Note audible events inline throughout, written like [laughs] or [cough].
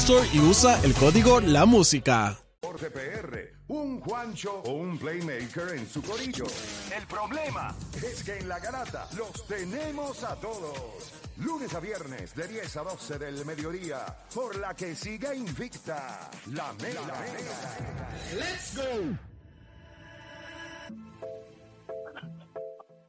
Store y usa el código La Música. Por GPR, un Juancho o un Playmaker en su corillo. El problema es que en la garata los tenemos a todos. Lunes a viernes de 10 a 12 del mediodía, por la que siga invicta la Mega. ¡Let's go!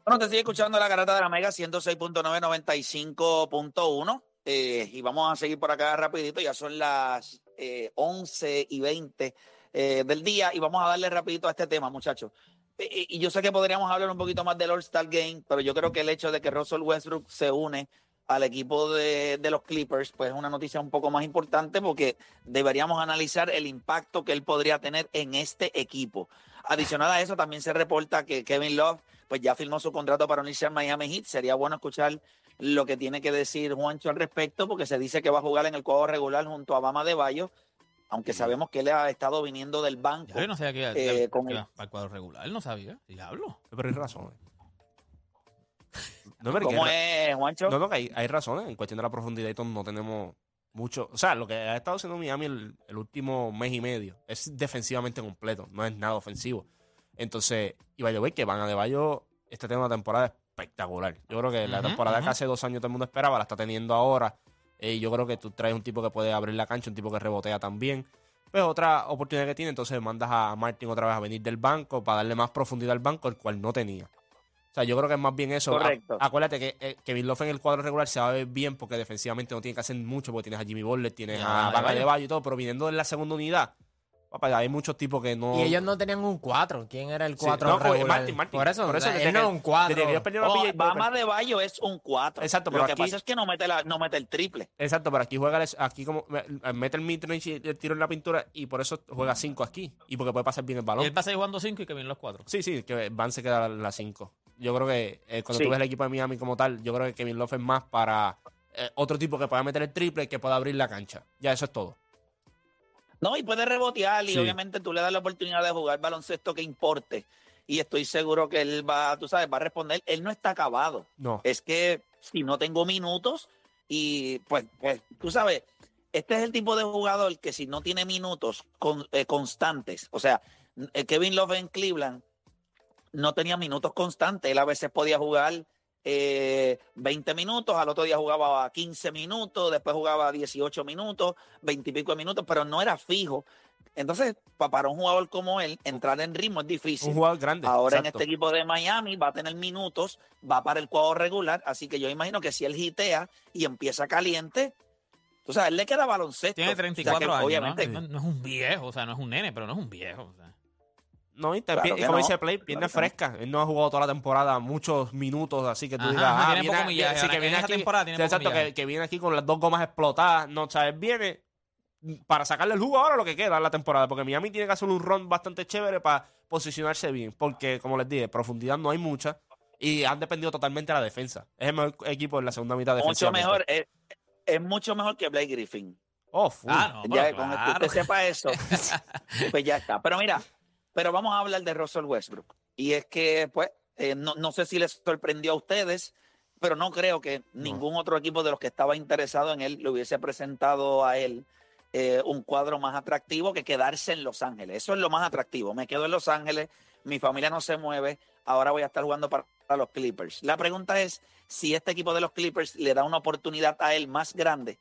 Bueno, te sigue escuchando la garata de la Mega 106.995.1 eh, y vamos a seguir por acá rapidito, ya son las eh, 11 y 20 eh, del día y vamos a darle rapidito a este tema, muchachos. Eh, y yo sé que podríamos hablar un poquito más del All-Star Game, pero yo creo que el hecho de que Russell Westbrook se une al equipo de, de, los Clippers, pues es una noticia un poco más importante porque deberíamos analizar el impacto que él podría tener en este equipo. Adicional a eso, también se reporta que Kevin Love pues ya firmó su contrato para unirse al Miami Heat. Sería bueno escuchar lo que tiene que decir Juancho al respecto, porque se dice que va a jugar en el cuadro regular junto a Bama de Bayo, aunque sabemos que él ha estado viniendo del banco. Yo no sabía que iba, eh, con el... el cuadro regular, él no sabía, diablo. Pero hay razones. No, [laughs] ¿Cómo es, Juancho? No, no, que hay, hay, razones. En cuestión de la profundidad y no tenemos mucho. O sea, lo que ha estado haciendo Miami el, el, último mes y medio es defensivamente completo, no es nada ofensivo. Entonces, y vaya que van a de Bayo, este tema de temporada espectacular. Yo creo que uh -huh, la temporada uh -huh. que hace dos años todo el mundo esperaba, la está teniendo ahora. Y eh, yo creo que tú traes un tipo que puede abrir la cancha, un tipo que rebotea también. Pues otra oportunidad que tiene, entonces mandas a Martin otra vez a venir del banco para darle más profundidad al banco, el cual no tenía. O sea, yo creo que es más bien eso. Correcto. A, acuérdate que eh, Kevin Love en el cuadro regular se va a ver bien porque defensivamente no tiene que hacer mucho, porque tienes a Jimmy Butler, tienes Ah, a Vaga de Bayo y todo, pero viniendo en la segunda unidad, papá, hay muchos tipos que no. Y ellos no tenían un 4. ¿Quién era el 4 Sí, no, regular? Martin, Martin. Por eso, Por eso él desde no que- es un 4. desde que ellos perdieron a Oh, PJ Bama de Bayo es un 4. Exacto, Lo pero que aquí- pasa es que no mete, la, no mete el triple. Exacto, pero aquí juega el- aquí como me- mete el midrange y el tiro en la pintura y por eso juega 5 aquí y porque puede pasar bien el Y balón. él va a seguir jugando 5 y que vienen los 4. Sí, sí, que Van se queda la 5. Yo creo que eh, cuando Sí. tú ves el equipo de Miami como tal, yo creo que Kevin Love es más para eh, otro tipo que pueda meter el triple y que pueda abrir la cancha. Ya eso es todo. No, y puede rebotear y Sí. obviamente tú le das la oportunidad de jugar baloncesto que importe. Y estoy seguro que él va, tú sabes, va a responder. Él no está acabado. No. Es que si no tengo minutos y pues, pues tú sabes, este es el tipo de jugador que si no tiene minutos con- eh, constantes, o sea, eh, Kevin Love en Cleveland no tenía minutos constantes. Él a veces podía jugar eh, 20 minutos, al otro día jugaba 15 minutos, después jugaba 18 minutos, 20 y pico de minutos, pero no era fijo. Entonces, pa- para un jugador como él, entrar en ritmo es difícil. Un jugador grande. Ahora en este equipo de Miami va a tener minutos, va para el cuadro regular, así que yo imagino que si él hitea y empieza caliente, tú sabes, él le queda baloncesto. Tiene O sea 34 que, años, obviamente, ¿no? No, no es un viejo, o sea, no es un nene, pero no es un viejo. o sea. No, y, te- Claro como no. dice Play, Claro que no. fresca. Él no ha jugado toda la temporada muchos minutos, así que tú Ajá, digas, ajá, ah, tiene viene, poco millaje. sí, Ahora, que en viene aquí, temporada tiene sí, poco exacto, que, que viene aquí con las dos gomas explotadas, no, sabes, viene para sacarle el jugo ahora lo que queda en la temporada, porque Miami tiene que hacer un run bastante chévere para posicionarse bien, porque como les dije, profundidad no hay mucha y han dependido totalmente de la defensa. Es el mejor equipo en la segunda mitad mucho defensivamente. mejor, es, es mucho mejor que Blake Griffin. Oh, full. Ah, no, ya pero con el que claro. usted sepa eso, [laughs] pues ya está. Pero mira, pero vamos a hablar de Russell Westbrook. Y es que, pues, eh, no, no sé si les sorprendió a ustedes, pero no creo que ningún otro equipo de los que estaba interesado en él le hubiese presentado a él eh, un cuadro más atractivo que quedarse en Los Ángeles. Eso es lo más atractivo. Me quedo en Los Ángeles, mi familia no se mueve, ahora voy a estar jugando para, para los Clippers. La pregunta es si este equipo de los Clippers le da una oportunidad a él más grande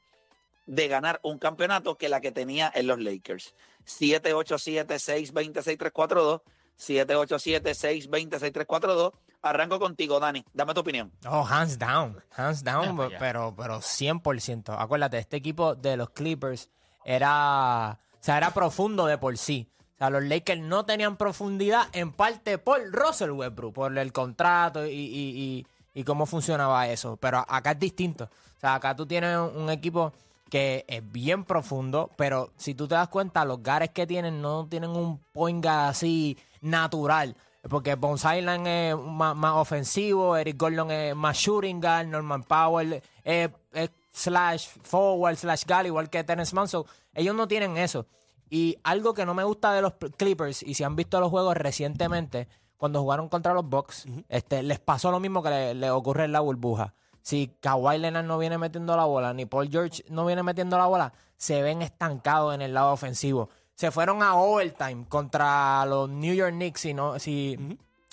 de ganar un campeonato que la que tenía en los Lakers. 787-620-6342. 787-620-6342. Arranco contigo, Dani. Dame tu opinión. Oh, hands down, hands down, pero, pero 100%. Acuérdate, este equipo de los Clippers era, o sea, era profundo de por sí. O sea, los Lakers no tenían profundidad en parte por Russell Westbrook, por el contrato y, y- y- y cómo funcionaba eso. Pero acá es distinto. O sea, acá tú tienes un, un equipo que es bien profundo, pero si tú te das cuenta, los gares que tienen no tienen un point guard así natural. Porque Bones Island es más, más ofensivo, Eric Gordon es más shooting guard, Norman Powell es, es slash forward, slash guard, igual que Terence Manson. Ellos no tienen eso. Y algo que no me gusta de los Clippers, y si han visto los juegos recientemente, cuando jugaron contra los Bucks, este, les pasó lo mismo que le, le ocurre en la burbuja. Si Kawhi Leonard no viene metiendo la bola, ni Paul George no viene metiendo la bola, se ven estancados en el lado ofensivo. Se fueron a overtime contra los New York Knicks, si, no, si,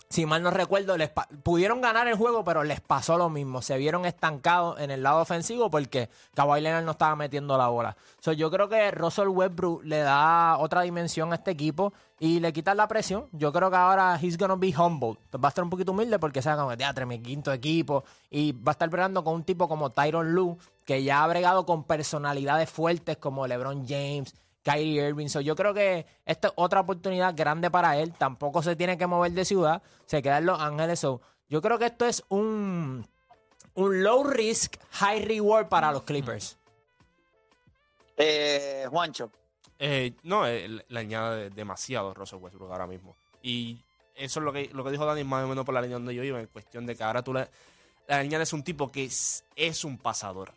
si mal no recuerdo, les pudieron ganar el juego, pero les pasó lo mismo. Se vieron estancados en el lado ofensivo porque Kawhi Leonard no estaba metiendo la bola. So, yo creo que Russell Westbrook le da otra dimensión a este equipo y le quita la presión. Yo creo que ahora he's gonna be humble. Va a estar un poquito humilde porque sabe como teatro, mi quinto equipo. Y va a estar bregando con un tipo como Tyron Lue, que ya ha bregado con personalidades fuertes como LeBron James, Kyrie Irving. So, yo creo que esta es otra oportunidad grande para él. Tampoco se tiene que mover de ciudad. Se queda en Los Ángeles. So, yo creo que esto es un, un low risk, high reward para los Clippers. Eh, Juancho. Eh, no, eh, le, añade demasiado Russell Westbrook ahora mismo. Y eso es lo que, lo que dijo Dani más o menos por la línea donde yo iba, en cuestión de que ahora tú le, le añades un tipo que es, es un pasador.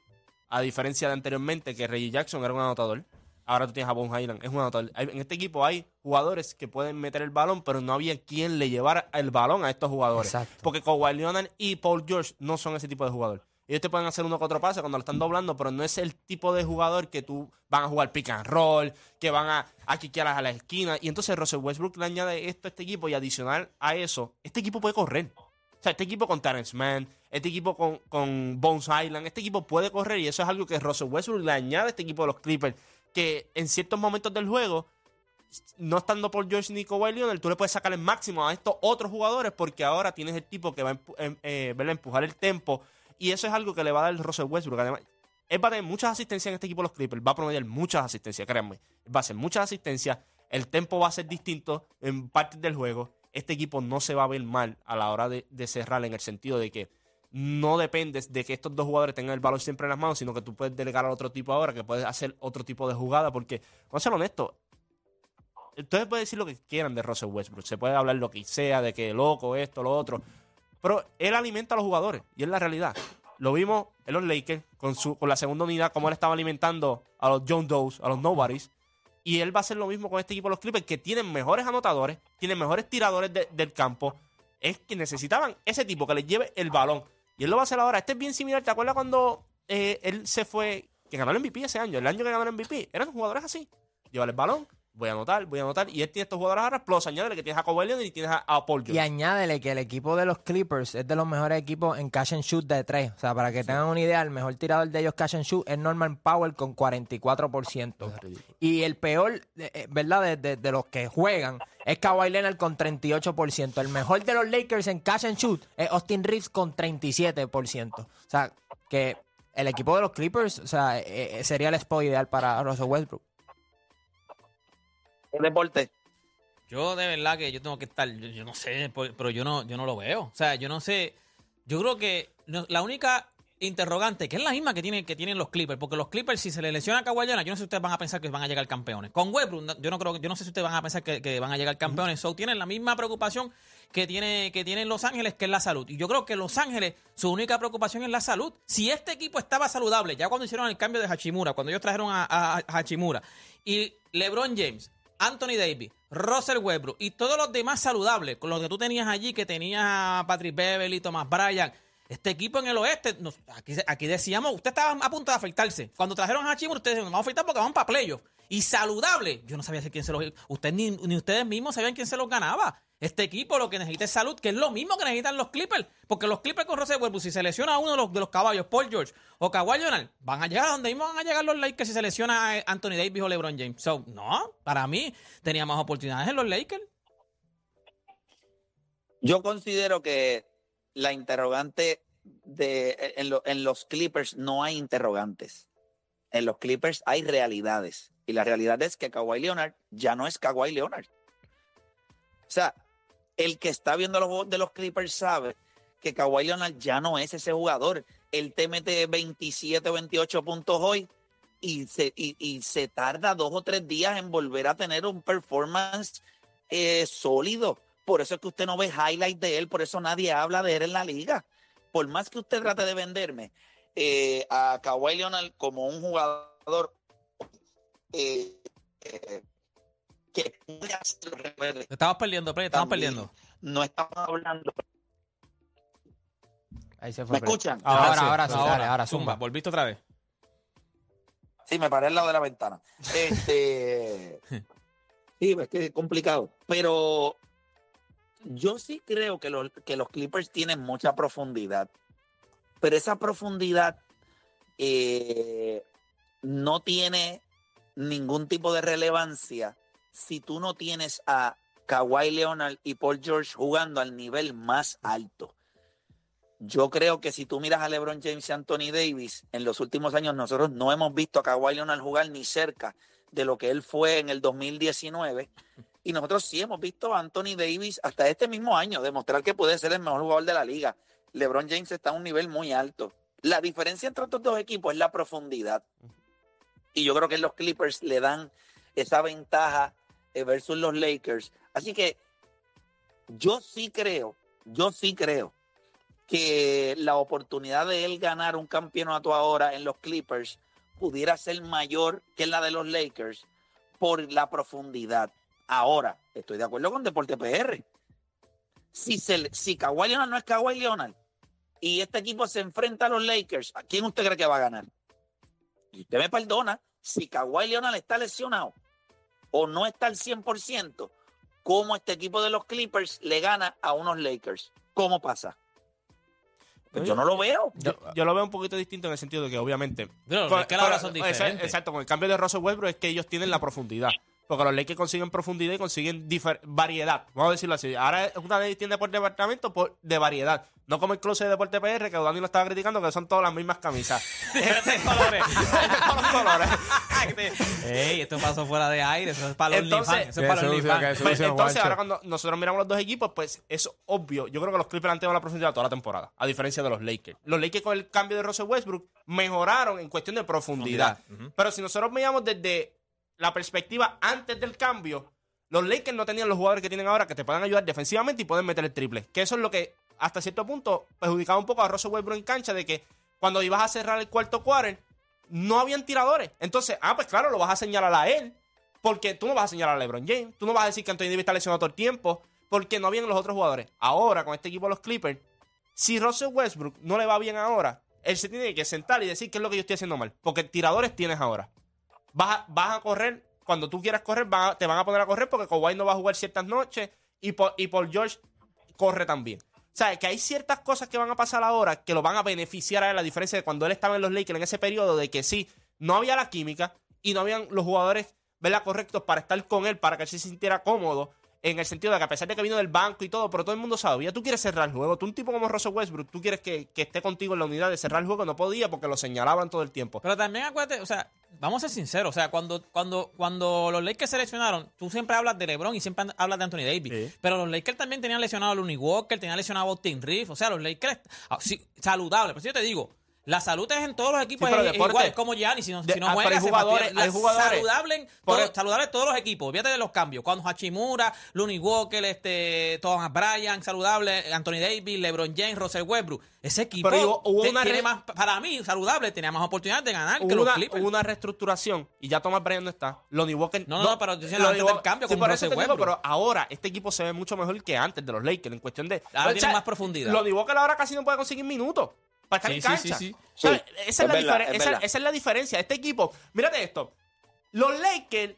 A diferencia de anteriormente, que Reggie Jackson era un anotador. Ahora tú tienes a Bones Highland, es un anotador. Hay- En este equipo hay jugadores que pueden meter el balón, pero no había quien le llevara el balón a estos jugadores. Exacto. Porque Kawhi Leonard y Paul George no son ese tipo de jugador. Ellos te pueden hacer uno que otro pase cuando lo están doblando, pero no es el tipo de jugador que tú van a jugar pick and roll, que van a, a quiquear a la esquina. Y entonces Russell Westbrook le añade esto a este equipo y adicional a eso, este equipo puede correr. O sea, este equipo con Terrence Mann, este equipo con, con Bones Island, este equipo puede correr y eso es algo que Russell Westbrook le añade a este equipo de los Clippers, que en ciertos momentos del juego no estando por George ni Kawhi Leonard, tú le puedes sacar el máximo a estos otros jugadores porque ahora tienes el tipo que va a empu- em- eh, empujar el tempo y eso es algo que le va a dar Russell Westbrook. Además, él va a tener muchas asistencias en este equipo de los Clippers, va a promediar muchas asistencias, créanme. Va a hacer muchas asistencias, el tempo va a ser distinto en partes del juego. Este equipo no se va a ver mal a la hora de, de cerrar en el sentido de que no dependes de que estos dos jugadores tengan el balón siempre en las manos, sino que tú puedes delegar al otro tipo ahora, que puedes hacer otro tipo de jugada, porque, vamos a ser honestos, Ustedes pueden decir lo que quieran de Russell Westbrook. Se puede hablar lo que sea, de que loco, esto, lo otro. Pero él alimenta a los jugadores. Y es la realidad. Lo vimos en los Lakers con, su, con la segunda unidad, como él estaba alimentando a los John Does, a los Nobodies. Y él va a hacer lo mismo con este equipo de los Clippers, que tienen mejores anotadores, tienen mejores tiradores de- del campo. Es que necesitaban ese tipo que les lleve el balón. Y él lo va a hacer ahora. Este es bien similar. ¿Te acuerdas cuando eh, él se fue, que ganó el MVP ese año? El año que ganó el MVP. Eran jugadores así. Llevar el balón, voy a anotar, voy a anotar. Y él tiene estos jugadores ahora, plus añádele que tienes a Kawhi Leonard y tienes a, a Paul Y George. añádele que el equipo de los Clippers es de los mejores equipos en catch and shoot de tres. O sea, para que tengan una idea, el mejor tirador de ellos catch and shoot es Norman Powell con 44%. Es ridículo. Y el peor, eh, ¿verdad? De, de- de los que juegan es Kawhi Leonard con 38%. El mejor de los Lakers en catch and shoot es Austin Reeves con 37%. O sea, que el equipo de los Clippers, o sea, eh, eh, sería el spot ideal para Russell Westbrook. El deporte. Yo de verdad que yo tengo que estar, yo, yo no sé, pero yo no, yo no lo veo. O sea, yo no sé. Yo creo que la única interrogante, que es la misma que tienen, que tienen los Clippers, porque los Clippers, si se les lesiona a Kawhi yo no sé si ustedes van a pensar que van a llegar campeones. Con Westbrook, yo no creo, yo no sé si ustedes van a pensar que, van a llegar campeones. So, tienen la misma preocupación que tiene, que tienen Los Ángeles, que es la salud. Y yo creo que Los Ángeles, su única preocupación es la salud. Si este equipo estaba saludable, ya cuando hicieron el cambio de Hachimura, cuando ellos trajeron a Hachimura, y LeBron James, Anthony Davis, Russell Westbrook y todos los demás saludables, con los que tú tenías allí, que tenías a Patrick Beverly, Thomas Bryan, este equipo en el oeste, aquí, decíamos, usted estaba a punto de afeitarse. Cuando trajeron a Hachimura, ustedes dijeron, vamos a afeitar porque vamos para playoff. y saludable, yo no sabía quién se los... Ustedes ni, ni ustedes mismos sabían quién se los ganaba. Este equipo lo que necesita es salud, que es lo mismo que necesitan los Clippers. Porque los Clippers con Russell Westbrook, si se lesiona uno de los, de los caballos, Paul George o Kawhi Leonard, van a llegar a donde mismo van a llegar los Lakers si se lesiona a Anthony Davis o LeBron James. No, para mí tenía más oportunidades en los Lakers. Yo considero que la interrogante de en, lo- en los Clippers no hay interrogantes. En los Clippers hay realidades. Y la realidad es que Kawhi Leonard ya no es Kawhi Leonard. O sea, el que está viendo los de los Clippers sabe que Kawhi Leonard ya no es ese jugador. Él te mete 27 o 28 puntos hoy y se, y, y se tarda dos o tres días en volver a tener un performance eh, sólido. Por eso es que usted no ve highlights de él, por eso nadie habla de él en la liga. Por más que usted trate de venderme eh, a Kawhi Leonard como un jugador eh, eh, que. Estamos perdiendo, Play, estamos También. perdiendo. No estamos hablando. Ahí se fue. ¿Me Play. escuchan? Ahora, sí, ahora sí, dale, ahora zumba. zumba. Volviste otra vez. Sí, me paré al lado de la ventana. Este. [laughs] sí, es que es complicado. Pero yo sí creo que, los- que los Clippers tienen mucha profundidad. Pero esa profundidad eh, no tiene ningún tipo de relevancia si tú no tienes a Kawhi Leonard y Paul George jugando al nivel más alto. Yo creo que si tú miras a LeBron James y Anthony Davis, en los últimos años nosotros no hemos visto a Kawhi Leonard jugar ni cerca de lo que él fue en el 2019. Y nosotros sí hemos visto a Anthony Davis hasta este mismo año demostrar que puede ser el mejor jugador de la liga. LeBron James está a un nivel muy alto. La diferencia entre estos dos equipos es la profundidad. Y yo creo que los Clippers le dan esa ventaja eh, versus los Lakers. Así que yo sí creo, yo sí creo que la oportunidad de él ganar un campeonato ahora en los Clippers pudiera ser mayor que la de los Lakers por la profundidad. Ahora, estoy de acuerdo con Deporte PR. Si, se, si Kawhi Leonard no es Kawhi Leonard y este equipo se enfrenta a los Lakers, ¿a quién usted cree que va a ganar? Y usted me perdona, si Kawhi Leonard está lesionado o no está al 100%, ¿cómo este equipo de los Clippers le gana a unos Lakers? ¿Cómo pasa? Pues yo no lo veo. Yo, yo lo veo un poquito distinto en el sentido de que, obviamente. Pero ahora son diferentes. Exacto, con el cambio de Russell Westbrook es que ellos tienen la profundidad. Porque los Lakers consiguen profundidad y consiguen variedad. Vamos a decirlo así. Ahora es una tienda por departamento por, de variedad. No como el closet de Deporte PR, que Dani lo estaba criticando, que son todas las mismas camisas. Diferentes colores. Todos los colores. [laughs] [laughs] Ey, esto pasó fuera de aire, eso es para los Entonces-. Eso es para los Pues, entonces, ahora cuando nosotros miramos los dos equipos, pues es obvio. Yo creo que los Clippers han tenido la profundidad toda la temporada, a diferencia de los Lakers. Los Lakers con el cambio de Russell Westbrook mejoraron en cuestión de profundidad. Pero si nosotros veíamos desde la perspectiva antes del cambio, los Lakers no tenían los jugadores que tienen ahora que te puedan ayudar defensivamente y pueden meter el triple. Que eso es lo que hasta cierto punto perjudicaba un poco a Russell Westbrook en cancha de que cuando ibas a cerrar el cuarto quarter no habían tiradores. Entonces, ah, pues claro, lo vas a señalar a él. Porque tú no vas a señalar a LeBron James. Tú no vas a decir que Anthony Davis está lesionado todo el tiempo. Porque no habían los otros jugadores. Ahora, con este equipo de los Clippers, si Russell Westbrook no le va bien ahora, él se tiene que sentar y decir qué es lo que yo estoy haciendo mal. Porque tiradores tienes ahora. Vas a, correr, cuando tú quieras correr, a- te van a poner a correr porque Kawhi no va a jugar ciertas noches y, Paul- y Paul George corre también. O sea, que hay ciertas cosas que van a pasar ahora que lo van a beneficiar a él, a diferencia de cuando él estaba en los Lakers en ese periodo de que sí, no había la química y no habían los jugadores, ¿verdad? Correctos para estar con él, para que él se sintiera cómodo. En el sentido de que a pesar de que vino del banco y todo, pero todo el mundo sabía, tú quieres cerrar el juego. Tú un tipo como Russell Westbrook, tú quieres que, que esté contigo en la unidad de cerrar el juego, no podía porque lo señalaban todo el tiempo. Pero también acuérdate, o sea, vamos a ser sinceros, o sea, cuando, cuando, cuando los Lakers seleccionaron, tú siempre hablas de LeBron y siempre hablas de Anthony Davis, Sí. pero los Lakers también tenían lesionado a Looney Walker, tenían lesionado a Austin Reeves, o sea, los Lakers, ah, sí, saludable, pero si yo te digo, la salud es en todos los equipos, Sí, es igual, es como Gianni, si no, de- si no ah, juega, hay se jugadores- fastidia. hay La- jugadores- saludable en por- todos- saludable en todos los equipos, fíjate de los cambios, cuando Hachimura, Looney Walker, este, Thomas Bryan, saludable, Anthony Davis, LeBron James, Russell Westbrook, ese equipo Pero hubo- una tiene más, para mí, saludable, tenía más oportunidades de ganar que Hubo los una, hubo una reestructuración y ya Thomas Bryan no está. Lonnie Walker. No, no, no, pero yo antes del cambio Sí, con Russell digo, Westbrook. pero ahora este equipo se ve mucho mejor que antes de los Lakers en cuestión de. Ahora tiene más profundidad. Lonnie Walker ahora casi no puede conseguir minutos para estar Sí, en sí, cancha. sí, sí. Esa, es es la verdad, diferen- es esa- verdad. esa es la diferencia. Este equipo, mírate esto. Los Lakers,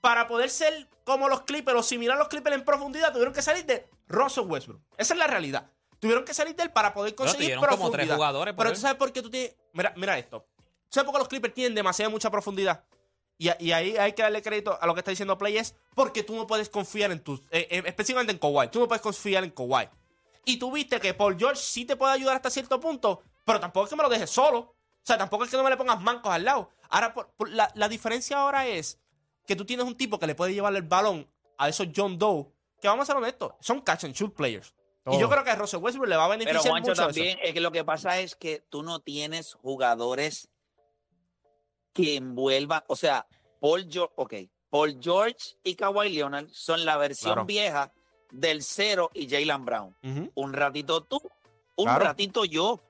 para poder ser como los Clippers o similar a los Clippers en profundidad, tuvieron que salir de Russell Westbrook. Esa es la realidad. Tuvieron que salir de él para poder conseguir como profundidad. tres jugadores por Pero él. tú sabes por qué tú tienes... Mira, mira esto. ¿Sabes por qué los Clippers tienen demasiada mucha profundidad? Y, y ahí hay que darle crédito a lo que está diciendo Play es porque tú no puedes confiar en tus... eh, eh, específicamente en Kawhi. Tú no puedes confiar en Kawhi. Y tú viste que Paul George sí te puede ayudar hasta cierto punto, pero tampoco es que me lo dejes solo. O sea, tampoco es que no me le pongas mancos al lado. Ahora, por- por- la, la diferencia ahora es que tú tienes un tipo que le puede llevar el balón a esos John Doe, que vamos a ser honestos, son catch and shoot players. Y yo Todo. creo que a Russell Westbrook le va a Pero beneficiar Juancho mucho eso. también, es que lo que pasa es que tú no tienes jugadores que envuelvan, o sea, Paul George, ok, Paul George y Kawhi Leonard son la versión Claro. vieja del cero y Jalen Brown. Un ratito tú, un Claro. ratito yo.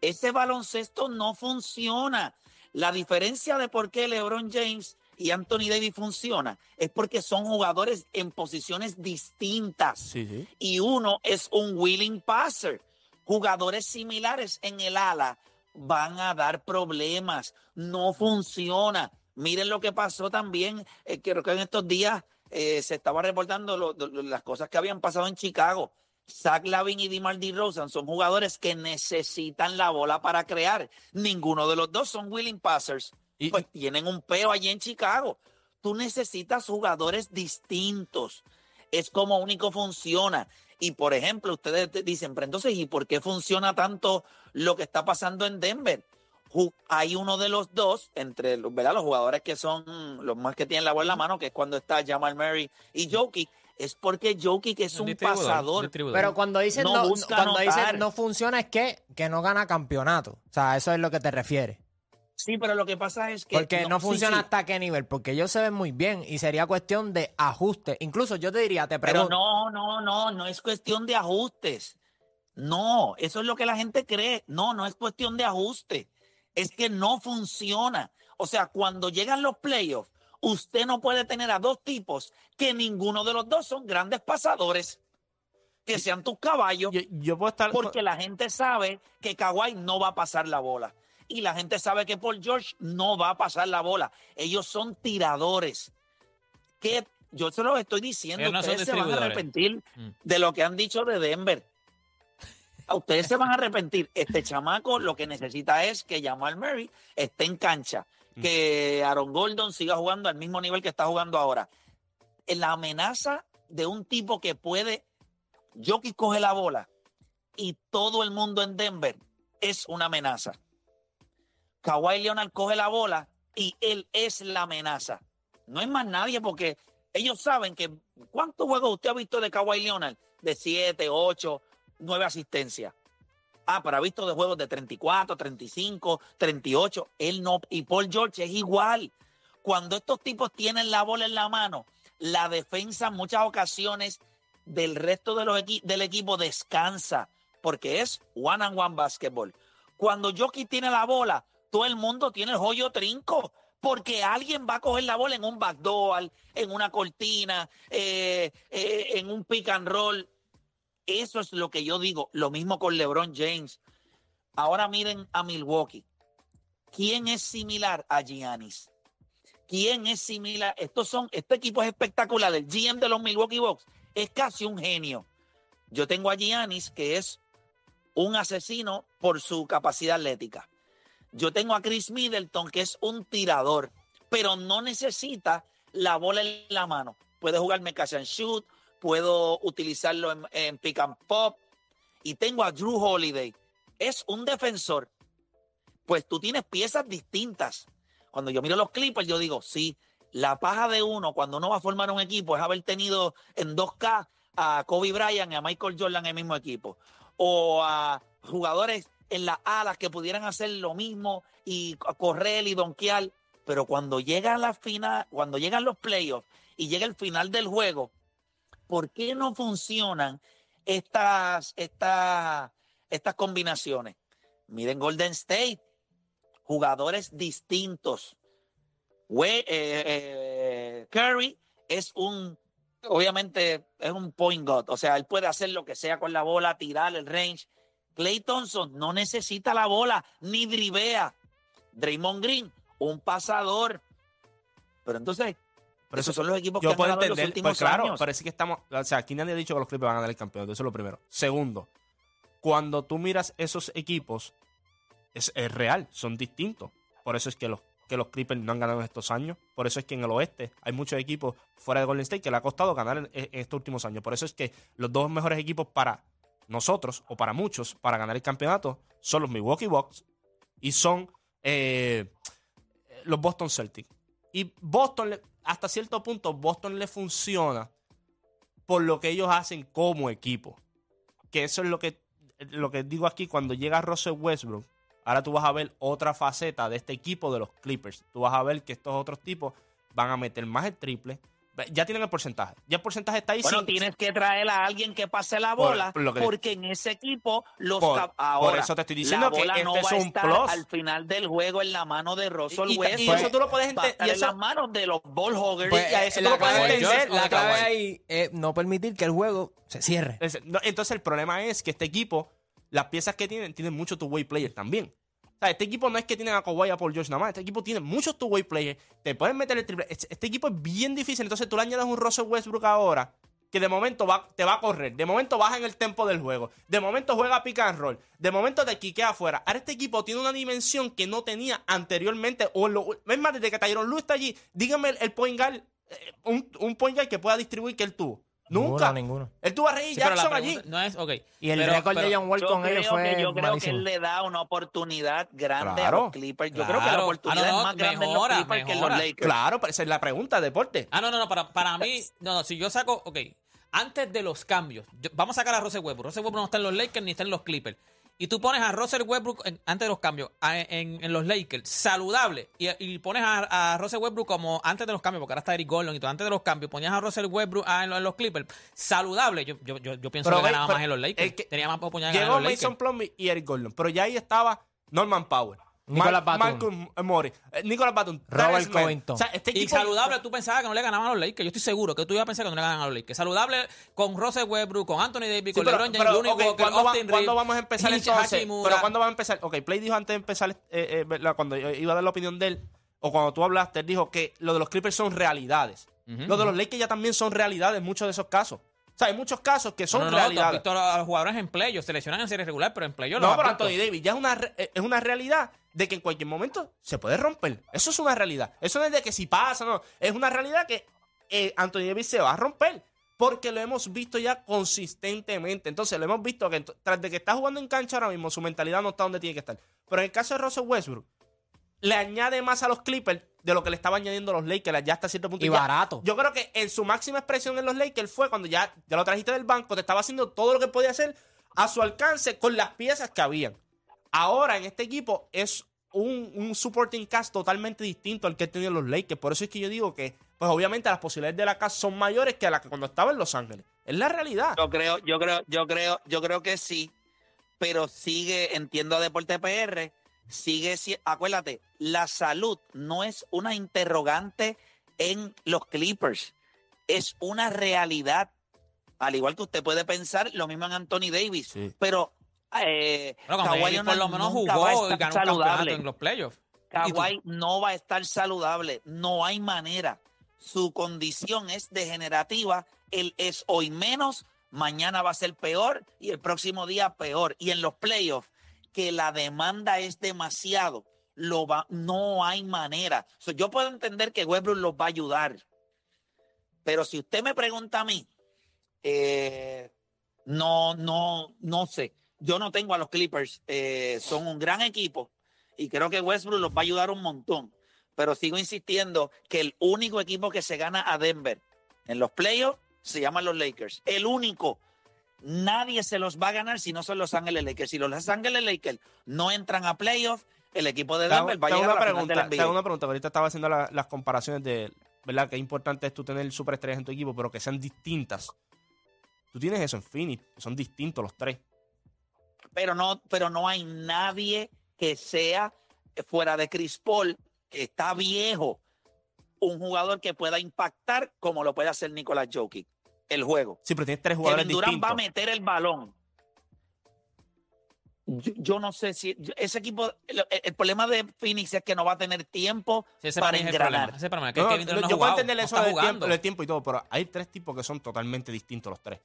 Ese baloncesto no funciona. La diferencia de por qué LeBron James y Anthony Davis funciona es porque son jugadores en posiciones distintas Sí, sí. y uno es un willing passer. Jugadores similares en el ala van a dar problemas. No funciona. Miren lo que pasó también. eh, creo que en estos días eh, se estaba reportando lo- lo- las cosas que habían pasado en Chicago. Zach Lavin y DeMar DeRozan son jugadores que necesitan la bola para crear. Ninguno de los dos son willing passers. Y- pues tienen un peo allí en Chicago. Tú necesitas jugadores distintos. Es como único funciona. Y por ejemplo, ustedes te dicen, pero entonces, ¿y por qué funciona tanto lo que está pasando en Denver? Hay uno de los dos, entre los, ¿verdad? los jugadores que son los más que tienen la bola en la mano, que es cuando está Jamal Murray y Jokic, es porque Jokic es un distribuidor, pasador. distribuidor. Pero cuando dicen No no, cuando dicen no funciona es que, que no gana campeonato. O sea, eso es lo que te refieres. Sí, pero lo que pasa es que... Porque no, sí, funciona sí. hasta qué nivel, porque ellos se ven muy bien y sería cuestión de ajuste. Incluso yo te diría, te Pero pregunto. no, no, no, no es cuestión de ajustes. No, eso es lo que la gente cree. No, no es cuestión de ajuste. Es que no funciona. O sea, cuando llegan los playoffs, usted no puede tener a dos tipos que ninguno de los dos son grandes pasadores, que sean tus caballos, Yo, yo puedo estar... porque la gente sabe que Kawhi no va a pasar la bola. Y la gente sabe que Paul George no va a pasar la bola. Ellos son tiradores. Que yo se los estoy diciendo, no ustedes se van a arrepentir Mm. de lo que han dicho de Denver. Ustedes se van a arrepentir. Este chamaco lo que necesita es que Jamal Murray esté en cancha, que Aaron Gordon siga jugando al mismo nivel que está jugando ahora. La amenaza de un tipo que puede, Jokic coge la bola y todo el mundo en Denver es una amenaza. Kawhi Leonard coge la bola y él es la amenaza. No es más nadie porque ellos saben que ¿cuántos juegos usted ha visto de Kawhi Leonard? De 7, 8, 9 asistencias. Ah, pero ha visto de juegos de 34, 35, 38. Él no. Y Paul George es igual. Cuando estos tipos tienen la bola en la mano, la defensa en muchas ocasiones del resto de los del equipo descansa porque es one and one basketball. Cuando Jokic tiene la bola, todo el mundo tiene el joyo trinco porque alguien va a coger la bola en un backdoor, en una cortina, eh, eh, en un pick and roll. Eso es lo que yo digo. Lo mismo con LeBron James. Ahora miren a Milwaukee. ¿Quién es similar a Giannis? ¿Quién es similar? Estos son, este equipo es espectacular. El GM de los Milwaukee Bucks es casi un genio. Yo tengo a Giannis, que es un asesino por su capacidad atlética. Yo tengo a Chris Middleton, que es un tirador, pero no necesita la bola en la mano. Puede jugarme catch and shoot, puedo utilizarlo en, pick and pop. Y tengo a Drew Holiday. Es un defensor. Pues tú tienes piezas distintas. Cuando yo miro los Clippers, yo digo, sí, la paja de uno cuando uno va a formar un equipo es haber tenido en 2K a Kobe Bryant y a Michael Jordan en el mismo equipo. O a jugadores en las alas que pudieran hacer lo mismo y correr y donkear. Pero cuando llegan las final, cuando llegan los playoffs y llega el final del juego, ¿por qué no funcionan estas, estas, estas combinaciones? Miren Golden State, jugadores distintos. Eh, eh, Curry es un, obviamente, es un point guard. O sea, él puede hacer lo que sea con la bola, tirar el range. Clay Thompson no necesita la bola, ni drivea. Draymond Green, un pasador. Pero entonces, Pero esos eso- son los equipos que Yo han puedo ganado en los entender, últimos pues claro, años. sí que estamos, o sea, aquí nadie ha dicho que los Clippers van a ganar el campeonato, eso es lo primero. Segundo, cuando tú miras esos equipos, es, es real, son distintos. Por eso es que los, que los Clippers no han ganado en estos años. Por eso es que en el oeste hay muchos equipos fuera de Golden State que le ha costado ganar en, en estos últimos años. Por eso es que los dos mejores equipos para nosotros, o para muchos, para ganar el campeonato, son los Milwaukee Bucks y son eh, los Boston Celtics. Y Boston, le- hasta cierto punto, Boston le funciona por lo que ellos hacen como equipo. Que eso es lo que, lo que digo aquí cuando llega Russell Westbrook. Ahora tú vas a ver otra faceta de este equipo de los Clippers. Tú vas a ver que estos otros tipos van a meter más el triple. Ya tienen el porcentaje. Ya el porcentaje está ahí. Bueno, sin- tienes que traer a alguien que pase la bola, por porque en ese equipo los Por- cap- por ahora eso te estoy diciendo la que este no es va a un estar plus. al final del juego en la mano de Russell Y- y- Westbrook. y eso tú lo puedes va a ente- estar y en las manos de los ball hoggers. Pues, y a eso eh, tú la lo puedes clave, entender. la ahí es no permitir que el juego se cierre. Entonces el problema es que este equipo, las piezas que tienen, tienen muchos two-way players también. O sea, este equipo no es que tienen a Kawhi a Paul George nada más. Este equipo tiene muchos two-way players. Te pueden meter el triple. Este, equipo es bien difícil. Entonces tú le añades un Russell Westbrook ahora que de momento te va a correr. De momento baja en el tempo del juego. De momento juega pick and roll. De momento te quiquea afuera. Ahora este equipo tiene una dimensión que no tenía anteriormente. O es más, desde que Tyron Lue está allí, dígame el, el point guard, eh, un, un point guard que pueda distribuir que él tuvo. Nunca. Ninguno, ninguno. Él tuvo a Reggie Sí, pero la Jackson allí. pregunta no es, ok. Y el pero- récord de pero- John Wall yo con creo ellos fue yo creo que malísimo. él le da una oportunidad grande Claro. a los Clippers. Yo creo que la oportunidad Ah, no, no, es más grande en los Clippers que en mejora. los Lakers. Claro, pero esa es la pregunta, deporte. Ah, no, no, no, para, para mí, no, no, si yo saco, ok, antes de los cambios, yo- vamos a sacar a Russell Westbrook. Russell Westbrook no está en los Lakers ni está en los Clippers. Y tú pones a Russell Westbrook en- antes de los cambios en, en los Lakers, saludable, y, y pones a, a Russell Westbrook como antes de los cambios, porque ahora está Eric Gordon y todo, antes de los cambios, ponías a Russell Westbrook ah, en, los, en los Clippers, saludable. Yo, yo, yo, yo pienso Pero que ganaba pero más en los Lakers. que- Tenía más oportunidad de ganar Llegó en los. Mason Plumlee y Eric Gordon, pero ya ahí estaba Norman Powell. Nicolas Mar- Batum. Marcus Morris, eh, Nicolas Batum, Robert. Covington. O sea, este Y equipo saludable, tú pensabas que no le ganaban a los Lakers. Yo estoy seguro que tú ibas a pensar que no le ganaban a los Lakers. Saludable con Russell Westbrook, con Anthony Davis, Sí, con pero- LeBron pero, James, Looney ok, Walker, ¿cuándo, va- Austin cuándo vamos a empezar Hitch entonces? Hachimura. Pero ¿cuándo va a empezar? Ok, Play dijo antes de empezar, eh, eh, ¿verdad? cuando yo iba a dar la opinión de él, o cuando tú hablaste, él dijo que lo de los Clippers son realidades. Lo de los Lakers ya también son realidades en muchos de esos casos. O sea, hay muchos casos que son no, no, no, tú has realidades. visto a los jugadores en playoff, se lesionan en serie regular, pero en playoff No, los pero has visto. Anthony Davis ya es una, re- eh, es una realidad de que en cualquier momento se puede romper. Eso es una realidad. Eso no es de que si pasa, no. Es una realidad que eh, Anthony Davis se va a romper. Porque lo hemos visto ya consistentemente. Entonces, lo hemos visto que tras de que está jugando en cancha ahora mismo, su mentalidad no está donde tiene que estar. Pero en el caso de Russell Westbrook, le añade más a los Clippers de lo que le estaba añadiendo los Lakers ya hasta cierto punto. Y Ya- barato. Yo creo que en su máxima expresión en los Lakers fue cuando ya, ya lo trajiste del banco, te estaba haciendo todo lo que podía hacer a su alcance con las piezas que habían. Ahora en este equipo es un, un supporting cast totalmente distinto al que tenían los Lakers. Por eso es que yo digo que, pues obviamente las posibilidades de la cast son mayores que las que cuando estaba en Los Ángeles. Es la realidad. Yo creo, yo creo, yo creo, yo creo que sí, pero sigue, entiendo a Deporte PR, sigue, si- acuérdate, la salud no es una interrogante en los Clippers, es una realidad. Al igual que usted puede pensar lo mismo en Anthony Davis, Sí. pero eh, Bueno, Kawhi por lo menos jugó y ganó un campeonato saludable. en los playoffs. Kawhi no va a estar saludable, no hay manera. Su condición es degenerativa, él es hoy menos, mañana va a ser peor y el próximo día peor. Y en los playoffs, que la demanda es demasiado, lo va, no hay manera. So, yo puedo entender que Westbrook los va a ayudar, pero si usted me pregunta a mí, eh, no, no, no sé. Yo no tengo a los Clippers, eh, son un gran equipo y creo que Westbrook los va a ayudar un montón. Pero sigo insistiendo que el único equipo que se gana a Denver en los playoffs se llaman los Lakers. El único. Nadie se los va a ganar si no son Los Ángeles Lakers. Si los Los Ángeles Lakers no entran a playoffs, el equipo de Denver va a llegar a una la final pregunta, NBA. una pregunta, ahorita estaba haciendo la- las comparaciones de, ¿verdad? Que importante es tú tener superestrellas en tu equipo, pero que sean distintas. Tú tienes eso en Phoenix, que son distintos los tres. Pero no, pero no hay nadie que sea fuera de Chris Paul, que está viejo, un jugador que pueda impactar como lo puede hacer Nicolás Jokic, el juego. Sí, pero tienes tres jugadores Kevin Durant va a meter el balón. yo, yo no sé si yo- ese equipo, el, el problema de Phoenix es que no va a tener tiempo Sí, ese para engranar. Ese problema, que No, yo puedo entender eso del tiempo, tiempo y todo, pero hay tres tipos que son totalmente distintos los tres.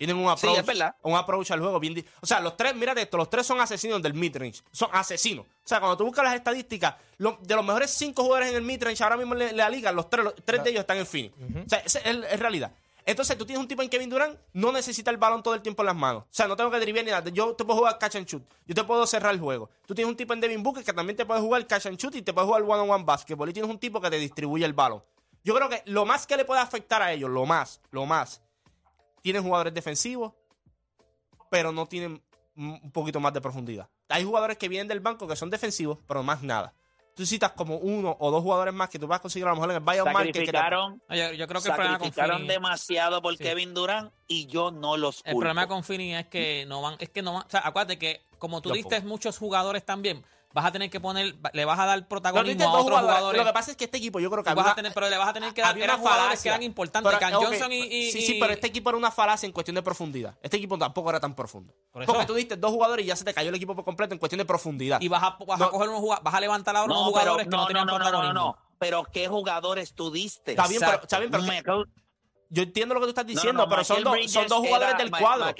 Tienen un Sí, approach, es un approach al juego bien O sea, los tres, mírate esto, los tres son asesinos del midrange. Son asesinos. O sea, cuando tú buscas las estadísticas, lo- de los mejores cinco jugadores en el midrange ahora mismo en la liga, los tres, los tres de ellos están en Phoenix. O sea, es, es realidad. Entonces, tú tienes un tipo en Kevin Durant, no necesita el balón todo el tiempo en las manos. O sea, no tengo que driblar ni nada. Yo te puedo jugar catch and shoot. Yo te puedo cerrar el juego. Tú tienes un tipo en Devin Booker que también te puede jugar catch and shoot y te puede jugar one-on-one basketball. Y tienes un tipo que te distribuye el balón. Yo creo que lo más que le puede afectar a ellos, lo más, lo más, tienen jugadores defensivos, pero no tienen un poquito más de profundidad. Hay jugadores que vienen del banco que son defensivos, pero más nada. Tú necesitas como uno o dos jugadores más que tú vas a conseguir a lo mejor en el buyout market. que te- Sacrificaron, yo, yo creo que el problema con sacrificaron Fini, demasiado por Sí. Kevin Durant y yo no los el culpo. problema con Fini es que no van, es que no van, o sea, acuérdate que como tú Yo diste muchos jugadores también, vas a tener que poner, le vas a dar protagonismo a dos otros jugadores. jugadores. Lo que pasa es que este equipo, yo creo que vas a tener, pero le vas a tener que dar, eran una jugadores que eran importantes, Pero, Johnson y, y- Sí, sí, pero este equipo era una falacia en cuestión de profundidad. Este equipo tampoco era tan profundo. Por. Porque tú diste dos jugadores y ya se te cayó el equipo por completo en cuestión de profundidad. y vas a, vas a No. coger unos jugadores, vas a levantar ahora unos no, pero, jugadores que no, no, no, tenían no, no, no, protagonismo. no. Pero ¿qué jugadores tú diste? Está bien, pero, Exacto. está bien, pero yo entiendo lo que tú estás diciendo, no, pero son, dos, son dos jugadores era- del Ma- cuadro.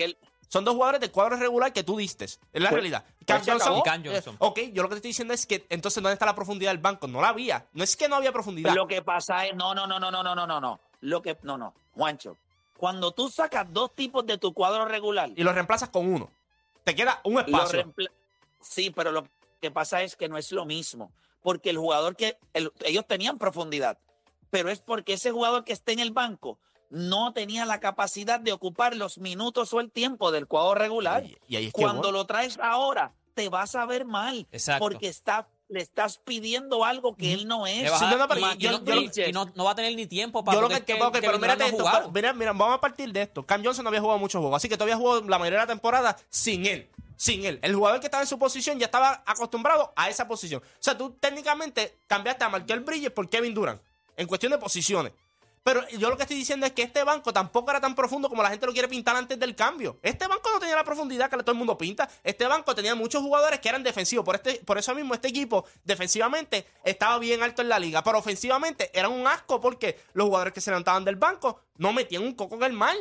Son dos jugadores de cuadro regular que tú diste. Es la pues, realidad. Pues, Cam ok, yo lo que te estoy diciendo es que entonces, ¿dónde está la profundidad del banco? No la había. No es que no había profundidad. Lo que pasa es. No, no, no, no, no, no, no, no. Lo que. No, no. Juancho. Cuando tú sacas dos tipos de tu cuadro regular. Y los reemplazas con uno. Te queda un espacio. Sí, pero lo que pasa es que no es lo mismo. Porque el jugador que. El, ellos tenían profundidad. Pero es porque ese jugador que está en el banco no tenía la capacidad de ocupar los minutos o el tiempo del cuadro regular. Y, y ahí es Cuando lo traes ahora, te vas a ver mal. Exacto. Porque está, le estás pidiendo algo que él no es. A- no, no, y, yo- y yo- no, yo- y- y no, no va a tener ni tiempo para Yo lo que, pero mírate esto. Mira, mira, vamos a partir de esto. Cam Johnson no había jugado muchos juegos, así que todavía jugó la mayoría de la temporada sin él. Sin él. El jugador que estaba en su posición ya estaba acostumbrado a esa posición. O sea, tú técnicamente cambiaste a Markel Bridges por Kevin Durant. En cuestión de posiciones. Pero yo lo que estoy diciendo es que este banco tampoco era tan profundo como la gente lo quiere pintar antes del cambio. Este banco no tenía la profundidad que todo el mundo pinta. Este banco tenía muchos jugadores que eran defensivos. Por, este, por eso mismo este equipo defensivamente estaba bien alto en la liga. Pero ofensivamente eran un asco porque los jugadores que se levantaban del banco no metían un coco en el mal.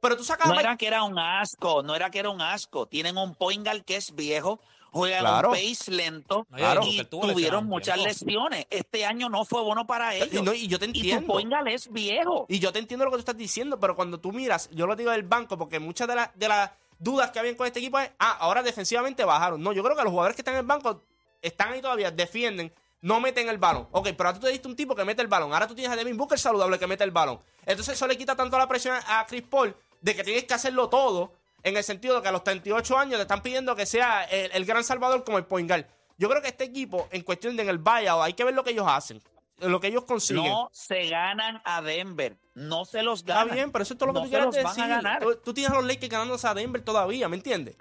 Pero tú sacas No era que era un asco, no era que era un asco. Tienen un Poingal que es viejo, juegan Claro. un pace lento Claro. y tuvieron muchas tiempo. lesiones. Este año no fue bueno para ellos. Y, no, y yo te Y tu entiendo. Poingal es viejo. Y yo te entiendo lo que tú estás diciendo, pero cuando tú miras, yo lo digo del banco, porque muchas de, las de las dudas que habían con este equipo es, ah, ahora defensivamente bajaron. No, yo creo que los jugadores que están en el banco están ahí todavía, defienden, no meten el balón. Ok, pero ahora tú te diste un tipo que mete el balón. Ahora tú tienes a Devin Booker saludable que mete el balón. Entonces eso le quita tanto la presión a Chris Paul de que tienes que hacerlo todo, en el sentido de que a los 38 años te están pidiendo que sea el, el gran salvador como el point guard. Yo creo que este equipo, en cuestión de en el buyout, hay que ver lo que ellos hacen, lo que ellos consiguen. No se ganan a Denver, no se los Está ganan. bien, pero eso es todo lo que No tú se quieres los van a decir. ganar. Tú, tú tienes a los Lakers ganándose a Denver todavía, ¿me entiendes?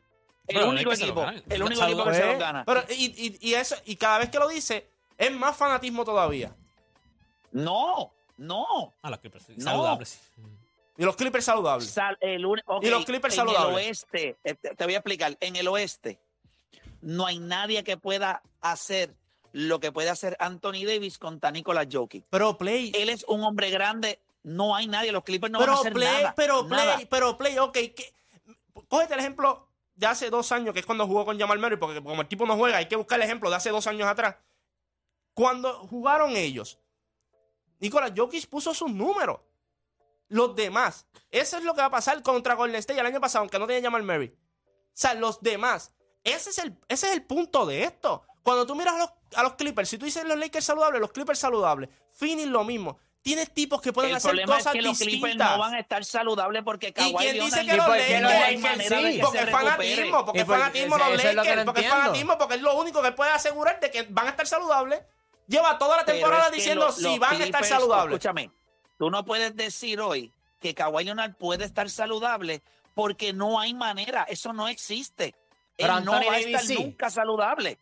El único que equipo, el único equipo que se Pues, los gana. Pero, y, y- y eso, y cada vez que lo dice, es más fanatismo todavía. No, no. Los Clippers, sí, No. saludables. Y los Clippers saludables. Sal- el uni- ok, Y los Clippers en saludables. el oeste, eh, te, voy a explicar, en el oeste no hay nadie que pueda hacer lo que puede hacer Anthony Davis contra Nicolas Jokic. Pero Play. Él es un hombre grande, no hay nadie, los Clippers no van a pero hacer Play, nada. pero nada. Play, pero Play, ok. que- cógete el ejemplo de hace dos años, que es cuando jugó con Jamal Murray, porque como el tipo no juega, hay que buscar el ejemplo de hace dos años atrás. Cuando jugaron ellos, Nicolás Jokic puso sus números. Los demás. Eso es lo que va a pasar contra Golden State el año pasado, aunque no tenía Jamal Murray. O sea, los demás. Ese es el, ese es el punto de esto. Cuando tú miras a los, a los Clippers, si tú dices los Lakers saludables, los Clippers saludables, Phoenix lo mismo. Tienes tipos que pueden El hacer problema es cosas que los distintas. Clippers no van a estar saludables porque Kawhi quién Leonard dice que y los porque Lakers no hay sí? manera de que porque se es fanatismo, porque Y es fanatismo los es lo Lakers, no porque es fanatismo, porque es lo único que puede asegurar de que van a estar saludables. Lleva toda la temporada es que diciendo lo- si van a estar saludables. Escúchame, tú no puedes decir hoy que Kawhi Leonard puede estar saludable porque no hay manera, eso no existe. Pero Él no va a estar sí. nunca saludable.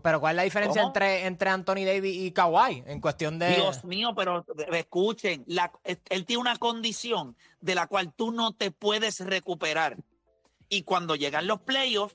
Pero ¿cuál es la diferencia ¿Cómo? entre, entre Anthony Davis y Kawhi en cuestión de... Dios mío, pero escuchen, la- él tiene una condición de la cual tú no te puedes recuperar. Y cuando llegan los playoffs,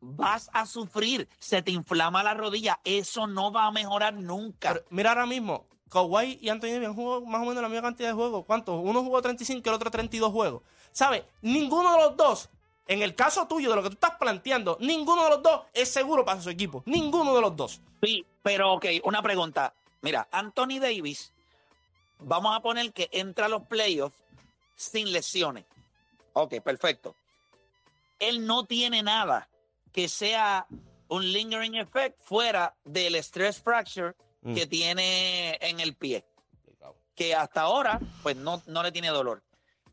vas a sufrir, se te inflama la rodilla, eso no va a mejorar nunca. Pero mira ahora mismo, Kawhi y Anthony Davis han jugado más o menos la misma cantidad de juegos. ¿Cuántos? Uno jugó 35 y el otro 32 juegos. ¿Sabes? Ninguno de los dos, en el caso tuyo, de lo que tú estás planteando, ninguno de los dos es seguro para su equipo. Ninguno de los dos. Sí, pero ok, una pregunta. Mira, Anthony Davis, vamos a poner que entra a los playoffs sin lesiones. Ok, perfecto. Él no tiene nada que sea un lingering effect fuera del stress fracture Mm. que tiene en el pie. Que hasta ahora, pues no, no le tiene dolor.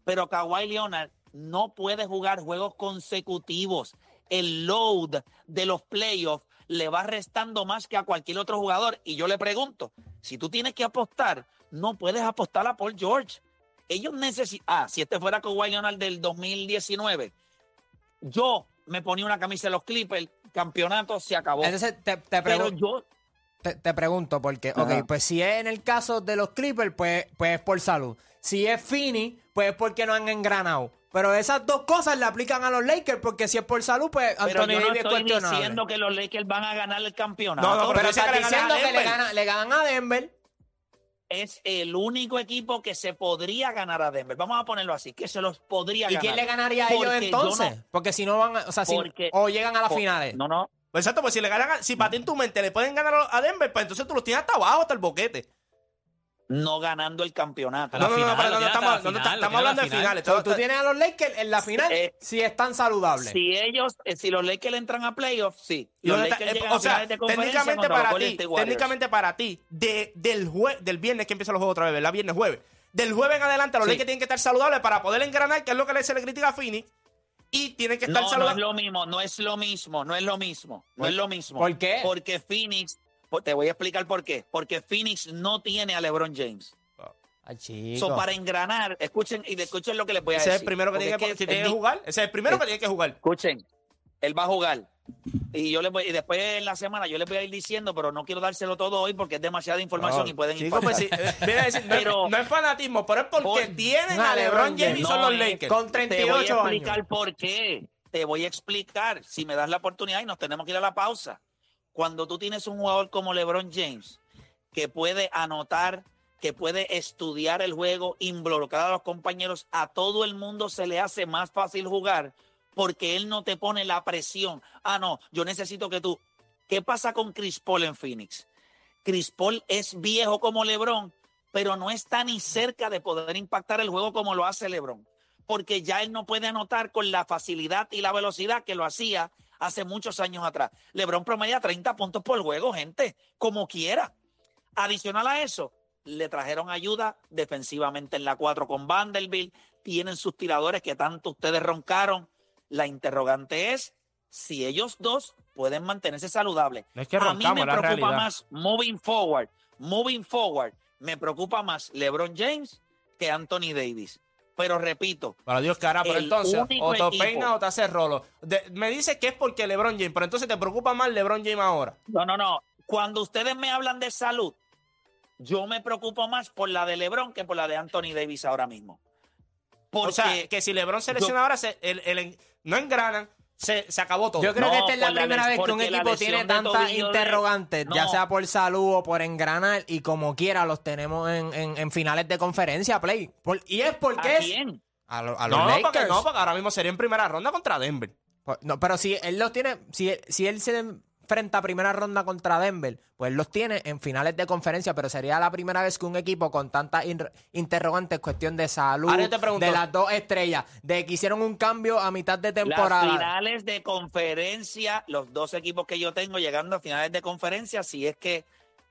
Pero Kawhi Leonard no puede jugar juegos consecutivos. El load de los playoffs le va restando más que a cualquier otro jugador. Y yo le pregunto, si tú tienes que apostar, no puedes apostar a Paul George. Ellos necesitan... Ah, si este fuera Kawhi Leonard del 2019, yo me ponía una camisa de los Clippers, campeonato se acabó. Entonces te, te Pero yo... te, te pregunto, porque, Ajá. ok, pues si es en el caso de los Clippers, pues, pues es por salud. Si es Fini, pues es porque no han engranado. Pero esas dos cosas le aplican a los Lakers, porque si es por salud, pues Pero Anthony yo no Davis es estoy cuestionable. diciendo que los Lakers van a ganar el campeonato. No, no, Pero Pero estás que le ganan diciendo a que le, Denver. gana- le ganan a Denver. es el único equipo que se podría ganar a Denver. Vamos a ponerlo así, que se los podría ¿Y ganar. quién le ganaría a ellos Porque entonces? no- Porque si no van a, o sea, si- Porque- o llegan a las por- finales. No, no. Pues exacto, pues si le ganan, a- si para ti en tu mente le pueden ganar a Denver, pues entonces tú los tienes hasta abajo, hasta el boquete. No ganando el campeonato. No, no, no, pero no, estamos, hablando de finales. Tú tienes a los Lakers en la final Eh, si están saludables. Si ellos, eh, si los Lakers entran a playoffs, sí. Eh, o sea, técnicamente para ti, técnicamente para ti, de, del, jue- del viernes que empiezan los juegos otra vez, ¿verdad? Viernes, jueves. Del jueves en adelante, los Sí. Lakers tienen que estar saludables para poder engranar, que es lo que se le critica a Phoenix. Y tienen que estar No, no es lo mismo, no es lo mismo, no es lo mismo, no es lo mismo. ¿Por qué? Porque Phoenix, po- te voy a explicar por qué. Porque Phoenix no tiene a LeBron James. Ay. So, para engranar, escuchen y escuchen lo que les voy a Ese es decir. el primero que Porque tiene que, que tiene que jugar. Ese es el primero que tiene que jugar. Escuchen, él va a jugar. Y yo les voy, y después en la semana yo les voy a ir diciendo, pero no quiero dárselo todo hoy porque es demasiada información y pueden ir Chico, pues sí, eh, decir, no, es- Pero- no es fanatismo, pero es porque Por- tienen Ah, a LeBron James y son los Lakers. Con Te voy 38 a años. explicar por qué. Te voy a explicar si me das la oportunidad y nos tenemos que ir a la pausa. Cuando tú tienes un jugador como LeBron James que puede anotar, que puede estudiar el juego, involucrar a los compañeros, a todo el mundo se le hace más fácil jugar porque él no te pone la presión. Ah, no, yo necesito que tú. ¿Qué pasa con Chris Paul en Phoenix? Chris Paul es viejo como LeBron, pero no está ni cerca de poder impactar el juego como lo hace LeBron, porque ya él no puede anotar con la facilidad y la velocidad que lo hacía hace muchos años atrás. LeBron promedia 30 puntos por juego, gente, como quiera. Adicional a eso, le trajeron ayuda defensivamente en la 4 con Vanderbilt, tienen sus tiradores que tanto ustedes roncaron. La interrogante es si ellos dos pueden mantenerse saludables. No es que A mí me preocupa realidad. más moving forward, moving forward, me preocupa más LeBron James que Anthony Davis. Pero repito, Para Dios, cara, pero entonces, o te peina o te hace rolo. De- me dice que es porque LeBron James, pero entonces te preocupa más LeBron James ahora. no, no, no. Cuando ustedes me hablan de salud, yo me preocupo más por la de LeBron que por la de Anthony Davis ahora mismo. Porque o sea, que si LeBron se yo- lesiona ahora, se, el- el- no engranan, se, se acabó todo. Yo creo No, que esta es la primera vez que un equipo tiene tantas de- interrogantes, ya sea por salud o por engranar, y como quiera los tenemos en, en- en finales de conferencia, Play. Por- y es porque ¿a es quién? a, lo- a los no, Lakers. porque no, porque ahora mismo sería en primera ronda contra Denver. Por- no, pero si él los tiene, si, si él se enfrenta a primera ronda contra Denver, pues los tiene en finales de conferencia, pero sería la primera vez que un equipo con tantas in- interrogantes, cuestión de salud, Ahora yo te pregunto- de las dos estrellas, de que hicieron un cambio a mitad de Las temporada. finales de conferencia, los dos equipos que yo tengo llegando a finales de conferencia, si es que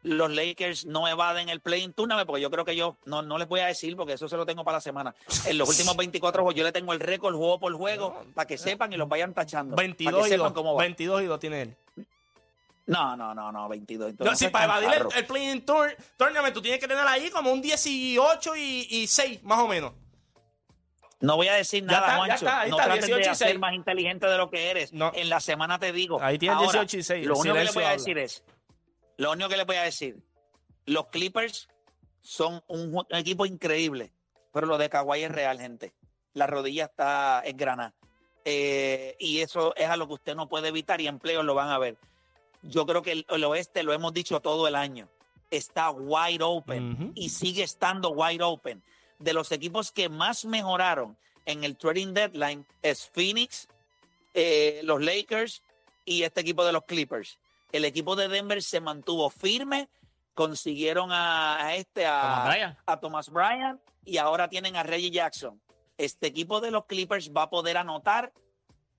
los Lakers no evaden el play-in tournament, porque yo creo que yo no, no les voy a decir, porque eso se lo tengo para la semana. En los últimos 24 juegos yo le tengo el récord juego por juego, para que sepan y los vayan tachando. para 22 que y, sepan 2, cómo va. 22 y 2 tiene él. No, no, no, no, 22. No, si para evadir el, el play-in tour, tournament, tú tienes que tener ahí como un 18 y, y 6, más o menos. No voy a decir Ya nada, está, ya Juancho. está, ahí no está, trates 18 de y ser 6. más inteligente de lo que eres. No. En la semana te digo. Ahí tienes Ahora, 18 y 6, Lo único que silencio voy a habla. decir es, lo único que les voy a decir, los Clippers son un, equipo increíble, pero lo de Kawhi es real, gente. La rodilla está engranada. eh, y eso es a lo que usted no puede evitar y empleos lo van a ver. Yo creo que el, el oeste, lo hemos dicho todo el año, está wide open y sigue estando wide open. De los equipos que más mejoraron en el trading deadline es Phoenix, eh, los Lakers y este equipo de los Clippers. El equipo de Denver se mantuvo firme, consiguieron a, a este, Thomas a, Bryant. a Thomas Bryant y ahora tienen a Reggie Jackson. Este equipo de los Clippers va a poder anotar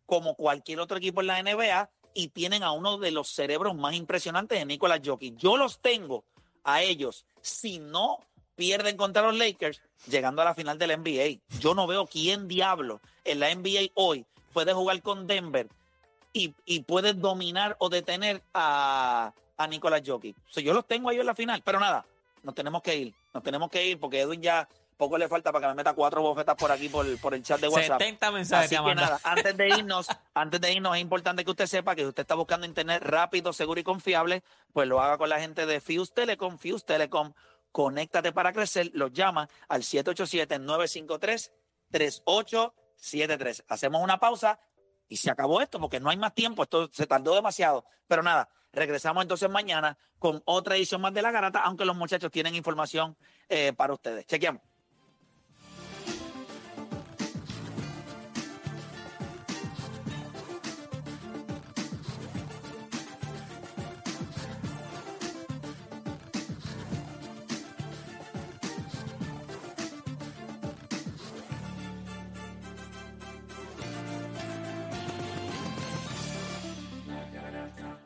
como cualquier otro equipo en la NBA y tienen a uno de los cerebros más impresionantes de Nicolas Jokic. Yo los tengo a ellos, si no pierden contra los Lakers, llegando a la final del NBA. Yo no veo quién diablo en la NBA hoy puede jugar con Denver y, y puede dominar o detener a, a Nicolas Jokic. O sea, yo los tengo a ellos en la final, pero nada, nos tenemos que ir. Nos tenemos que ir porque Edwin ya poco le falta para que me meta cuatro bofetas por aquí por, por el chat de WhatsApp. 70 mensajes Así que nada, antes de irnos, antes de irnos, es importante que usted sepa que si usted está buscando internet rápido, seguro y confiable, pues lo haga con la gente de Fuse Telecom. Fuse Telecom, conéctate para crecer, los llama al 787-953-3873. Hacemos una pausa y se acabó esto porque no hay más tiempo, esto se tardó demasiado. Pero nada, regresamos entonces mañana con otra edición más de La Garata, aunque los muchachos tienen información eh, para ustedes. Chequeamos.